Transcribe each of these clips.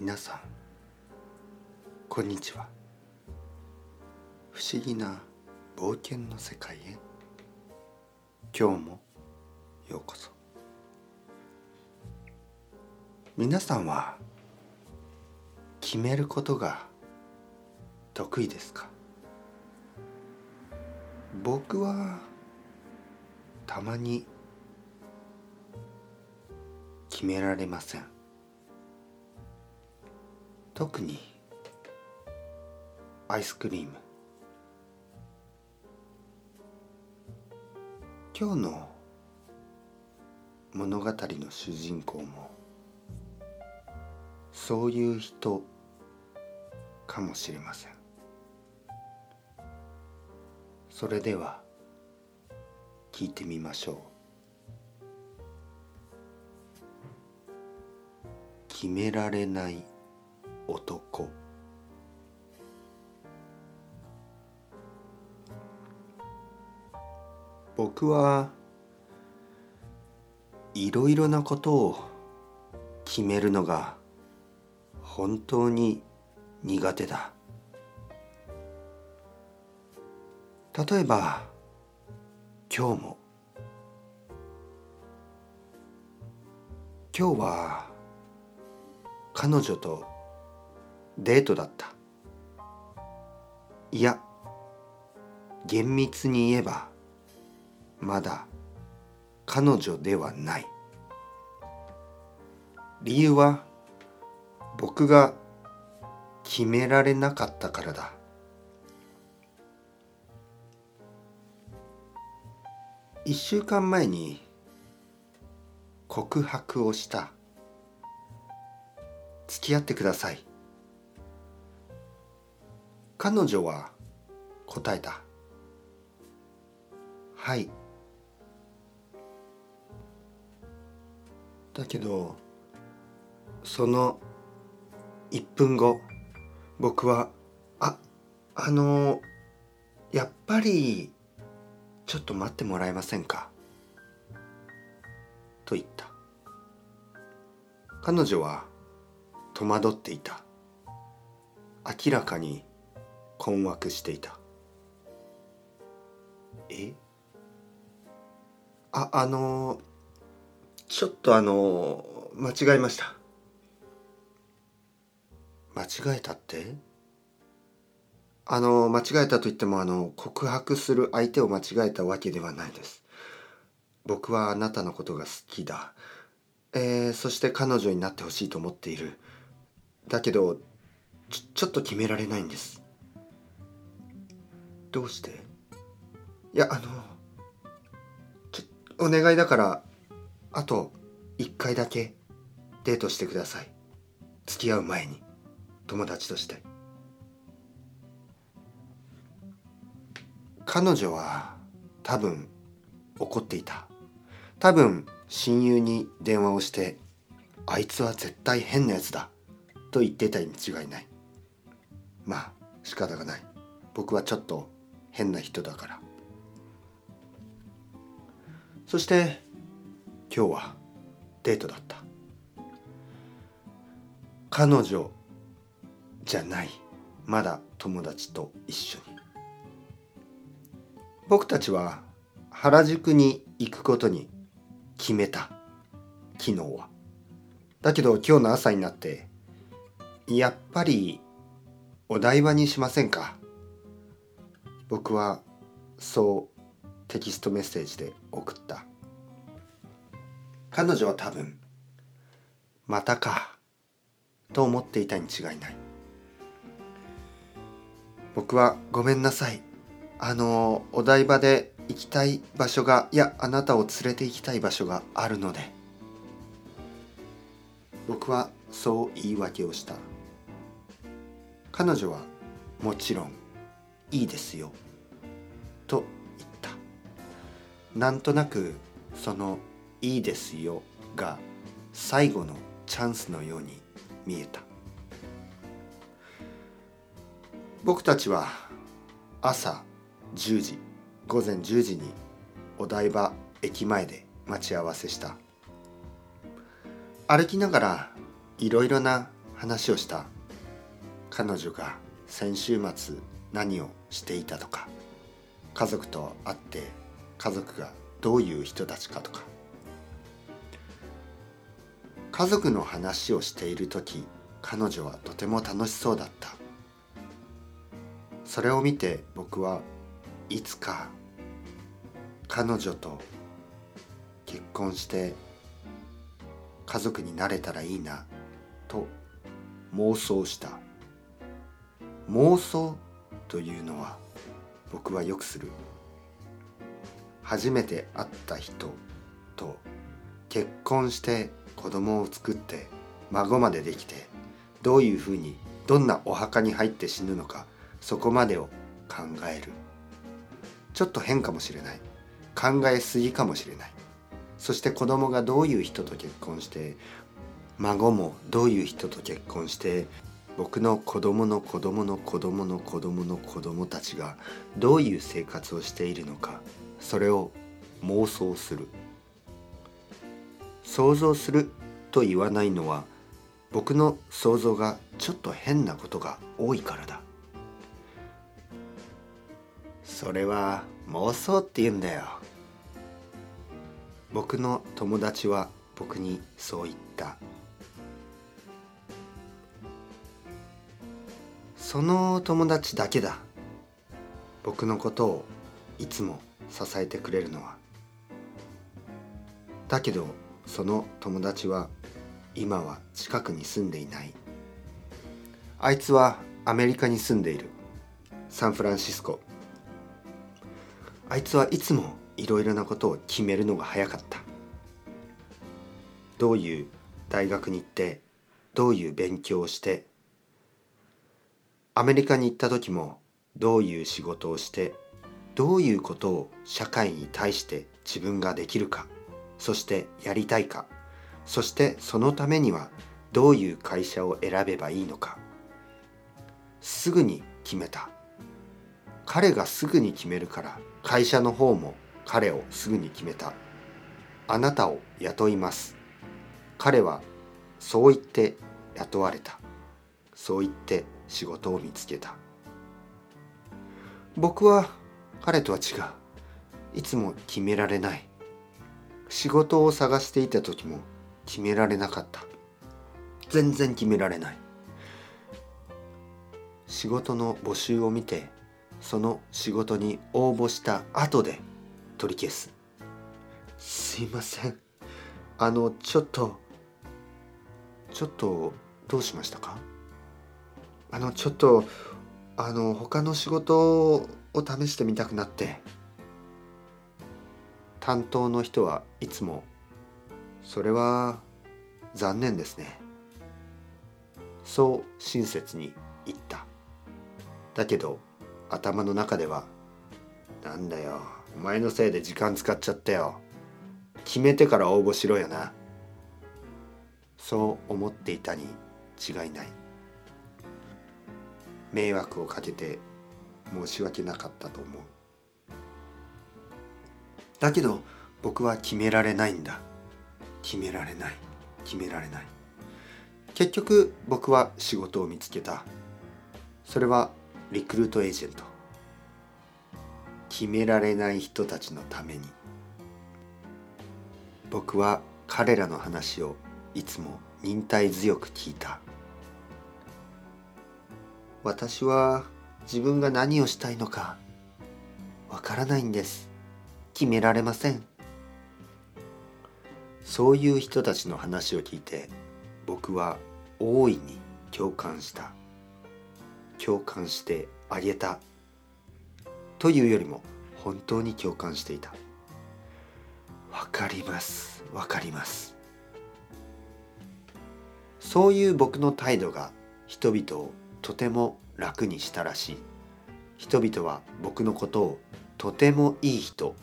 皆さんこんにちは。不思議な冒険の世界へ今日もようこそ。皆さんは決めることが得意ですか？僕はたまに決められません。特にアイスクリーム。今日の物語の主人公もそういう人かもしれません。それでは聞いてみましょう。決められない男。僕はいろいろなことを決めるのが本当に苦手だ。例えば今日も。今日は彼女とデートだった。いや厳密に言えばまだ彼女ではない。理由は僕が決められなかったからだ。一週間前に告白をした。付き合ってください。彼女は答えた。はい。だけどその1分後僕は「ああのやっぱりちょっと待ってもらえませんか?」と言った。彼女は戸惑っていた。明らかに困惑していた。え？ああのちょっとあの間違えました。間違えたって？あの間違えたと言ってもあの告白する相手を間違えたわけではないです。僕はあなたのことが好きだ。えー、そして彼女になってほしいと思っている。だけどちょちょっと決められないんです。どうして？いやあのちょお願いだからあと一回だけデートしてください。付き合う前に。友達として。彼女は多分怒っていた。多分親友に電話をして「あいつは絶対変なやつだ」と言ってたに違いない。まあ仕方がない。僕はちょっと変な人だから。そして今日はデートだった。彼女じゃない。まだ友達と一緒に。僕たちは原宿に行くことに決めた。昨日は。だけど今日の朝になってやっぱりお台場にしませんか？僕はそうテキストメッセージで送った。彼女は多分またかと思っていたに違いない。僕はごめんなさい。あのお台場で行きたい場所がいやあなたを連れて行きたい場所があるので。僕はそう言い訳をした。彼女はもちろんいいですよ。なんとなくそのいいですよが最後のチャンスのように見えた。僕たちは朝10時午前10時にお台場駅前で待ち合わせした。歩きながらいろいろな話をした。彼女が先週末何をしていたとか。家族と会って家族がどういう人たちかとか。家族の話をしている時彼女はとても楽しそうだった。それを見て僕はいつか彼女と結婚して家族になれたらいいなと妄想した。妄想というのは僕はよくする。初めて会った人と結婚して子供を作って孫までできてどういうふうにどんなお墓に入って死ぬのかそこまでを考える。ちょっと変かもしれない。考えすぎかもしれない。そして子供がどういう人と結婚して孫もどういう人と結婚して僕の子供の子供の子供の子供の子供たちがどういう生活をしているのかそれを妄想する。想像すると言わないのは僕の想像がちょっと変なことが多いからだ。それは妄想って言うんだよ。僕の友達は僕にそう言った。その友達だけだ。僕のことをいつも支えてくれるのは。だけどその友達は今は近くに住んでいない。あいつはアメリカに住んでいる。サンフランシスコ。あいつはいつもいろいろなことを決めるのが早かった。どういう大学に行ってどういう勉強をしてアメリカに行った時もどういう仕事をしてどういうことを社会に対して自分ができるかそしてやりたいかそしてそのためにはどういう会社を選べばいいのかすぐに決めた。彼がすぐに決めるから会社の方も彼をすぐに決めた。あなたを雇います。彼はそう言って雇われた。そう言って仕事を見つけた。僕は彼とは違う。いつも決められない。仕事を探していた時も決められなかった。全然決められない。仕事の募集を見てその仕事に応募した後で取り消す。すいません。あのちょっとちょっとどうしましたか？あのちょっとあの他の仕事を試してみたくなって担当の人はいつもそれは残念ですね。そう親切に言った。だけど頭の中ではなんだよお前のせいで時間使っちゃったよ。決めてから応募しろよな。そう思っていたに違いない。迷惑をかけて申し訳なかったと思う。だけど僕は決められないんだ。決められない。決められない。結局僕は仕事を見つけた。それはリクルートエージェント。決められない人たちのために。僕は彼らの話をいつも忍耐強く聞いた。私は自分が何をしたいのかわからないんです。決められません。そういう人たちの話を聞いて僕は大いに共感した。共感してあげた。というよりも本当に共感していた。わかります。わかります。そういう僕の態度が人々をとても楽にしたらしい。人々は僕のことをとてもいい人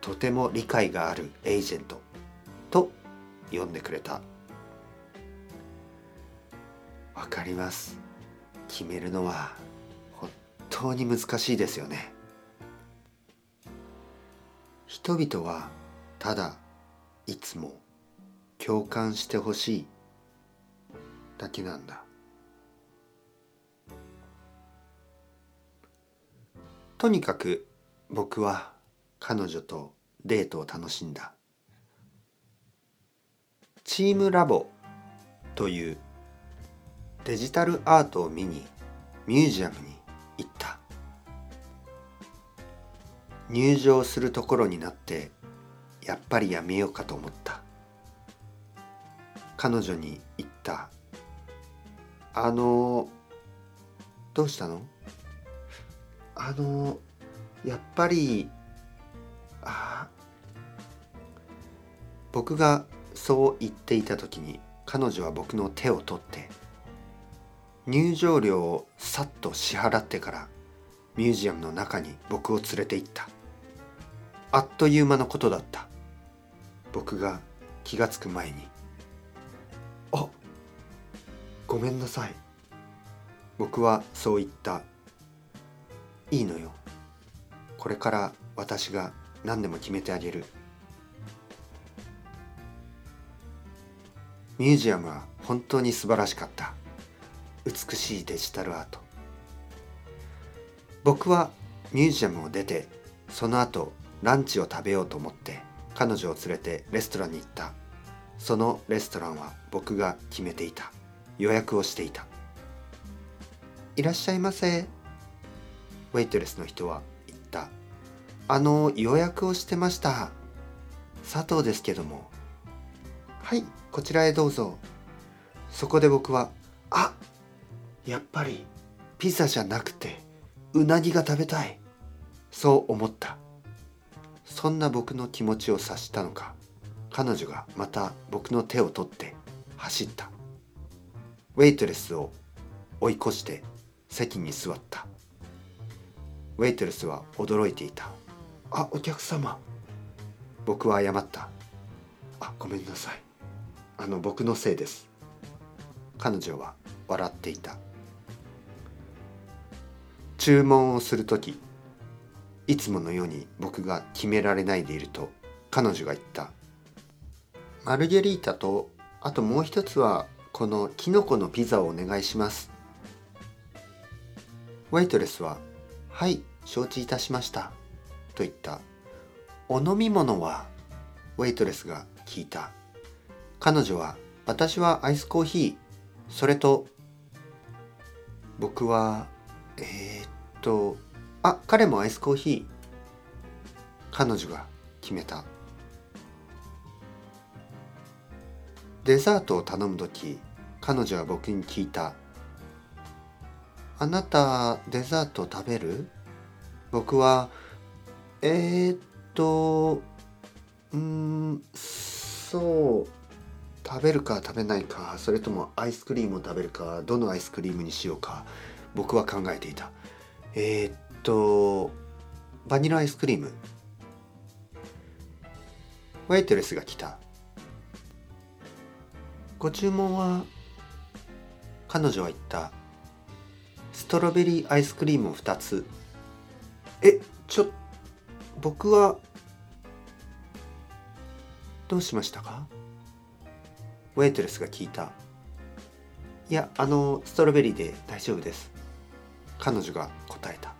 とても理解があるエージェントと呼んでくれた。わかります。決めるのは本当に難しいですよね。人々はただいつも共感してほしいだけなんだ。とにかく僕は彼女とデートを楽しんだ。チームラボというデジタルアートを見にミュージアムに行った。入場するところになってやっぱりやめようかと思った。彼女に言った「あのどうしたの？あのやっぱりあ僕がそう言っていた時に彼女は僕の手を取って入場料をさっと支払ってからミュージアムの中に僕を連れて行った。あっという間のことだった。僕が気がつく前に「あごめんなさい」僕はそう言った「いいのよ。これから私が何でも決めてあげる」ミュージアムは本当に素晴らしかった。美しいデジタルアート。僕はミュージアムを出てその後ランチを食べようと思って彼女を連れてレストランに行った。そのレストランは僕が決めていた。予約をしていた。いらっしゃいませ。ウェイトレスの人は言った。あの予約をしてました。佐藤ですけども。はいこちらへどうぞ。そこで僕はあやっぱりピザじゃなくてうなぎが食べたい。そう思った。そんな僕の気持ちを察したのか。彼女がまた僕の手を取って走った。ウェイトレスを追い越して席に座った。ウェイトレスは驚いていた。あお客様。僕は謝った。あごめんなさい。あの僕のせいです。彼女は笑っていた。注文をする時いつものように僕が決められないでいると彼女が言った。マルゲリータとあともう一つはこのキノコのピザをお願いします。ウェイトレスは「はい承知いたしました」と言った。お飲み物はウェイトレスが聞いた。彼女は「私はアイスコーヒーそれと僕はえー、っとあ彼もアイスコーヒー彼女が決めた。デザートを頼む時彼女は僕に聞いた「あなたデザート食べる?」僕は「えー、っとうんそう食べるか食べないかそれともアイスクリームを食べるかどのアイスクリームにしようか僕は考えていた。えー、っとバニラアイスクリーム。ウェイトレスが来た。ご注文は彼女は言った。ストロベリーアイスクリームを2つ。えちょ僕はどうしましたか？ウェイトレスが聞いた。いやあのストロベリーで大丈夫です。彼女が答えた。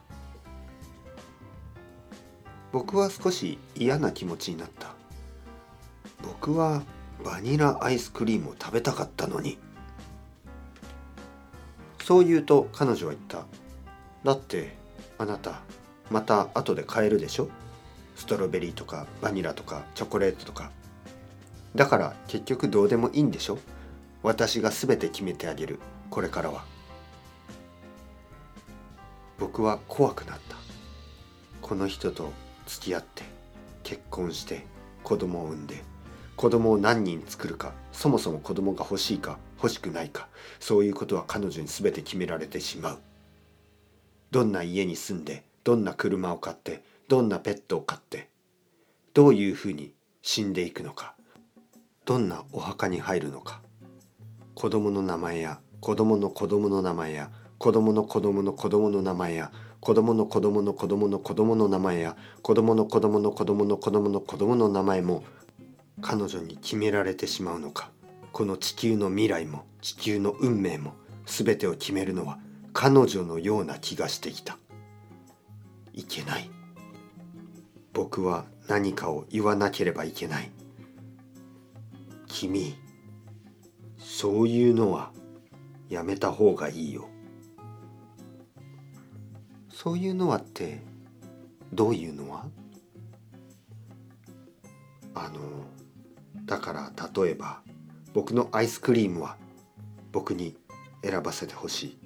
僕は少し嫌な気持ちになった。僕はバニラアイスクリームを食べたかったのに。そう言うと彼女は言った。だってあなたまた後で買えるでしょ？ストロベリーとかバニラとかチョコレートとか。だから結局どうでもいいんでしょ？私が全て決めてあげる。これからは。僕は怖くなった。この人と付き合って結婚して子供を産んで子供を何人作るかそもそも子供が欲しいか欲しくないかそういうことは彼女に全て決められてしまう。どんな家に住んでどんな車を買ってどんなペットを飼ってどういうふうに死んでいくのかどんなお墓に入るのか子供の名前や子供の子供の名前や子供の子供の子供の名前や子供の子供の子供の子供の名前や子供の子供の子供の子供の子供の名前も彼女に決められてしまうのかこの地球の未来も地球の運命も全てを決めるのは彼女のような気がしてきた。いけない。僕は何かを言わなければいけない。君そういうのはやめた方がいいよ。そういうのはってどういうのは？あのだから例えば僕のアイスクリームは僕に選ばせてほしい。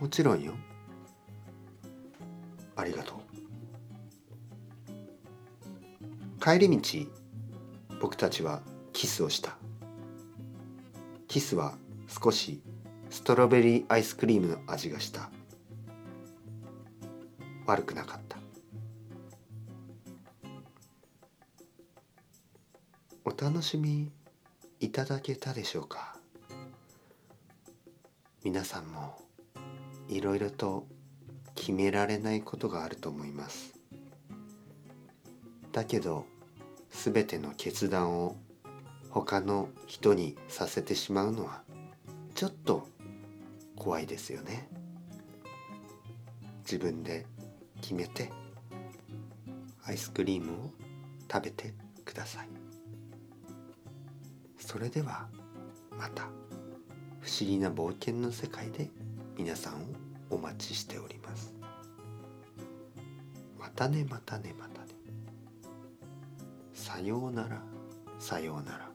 もちろんよ。ありがとう。帰り道僕たちはキスをした。キスは少しストロベリーアイスクリームの味がした。悪くなかった。お楽しみいただけたでしょうか？皆さんもいろいろと決められないことがあると思います。だけど全ての決断を他の人にさせてしまうのはちょっと怖いですよね。自分で決めてアイスクリームを食べてください。それではまた不思議な冒険の世界で皆さんをお待ちしております。たねまたねまたね。さようならさようなら。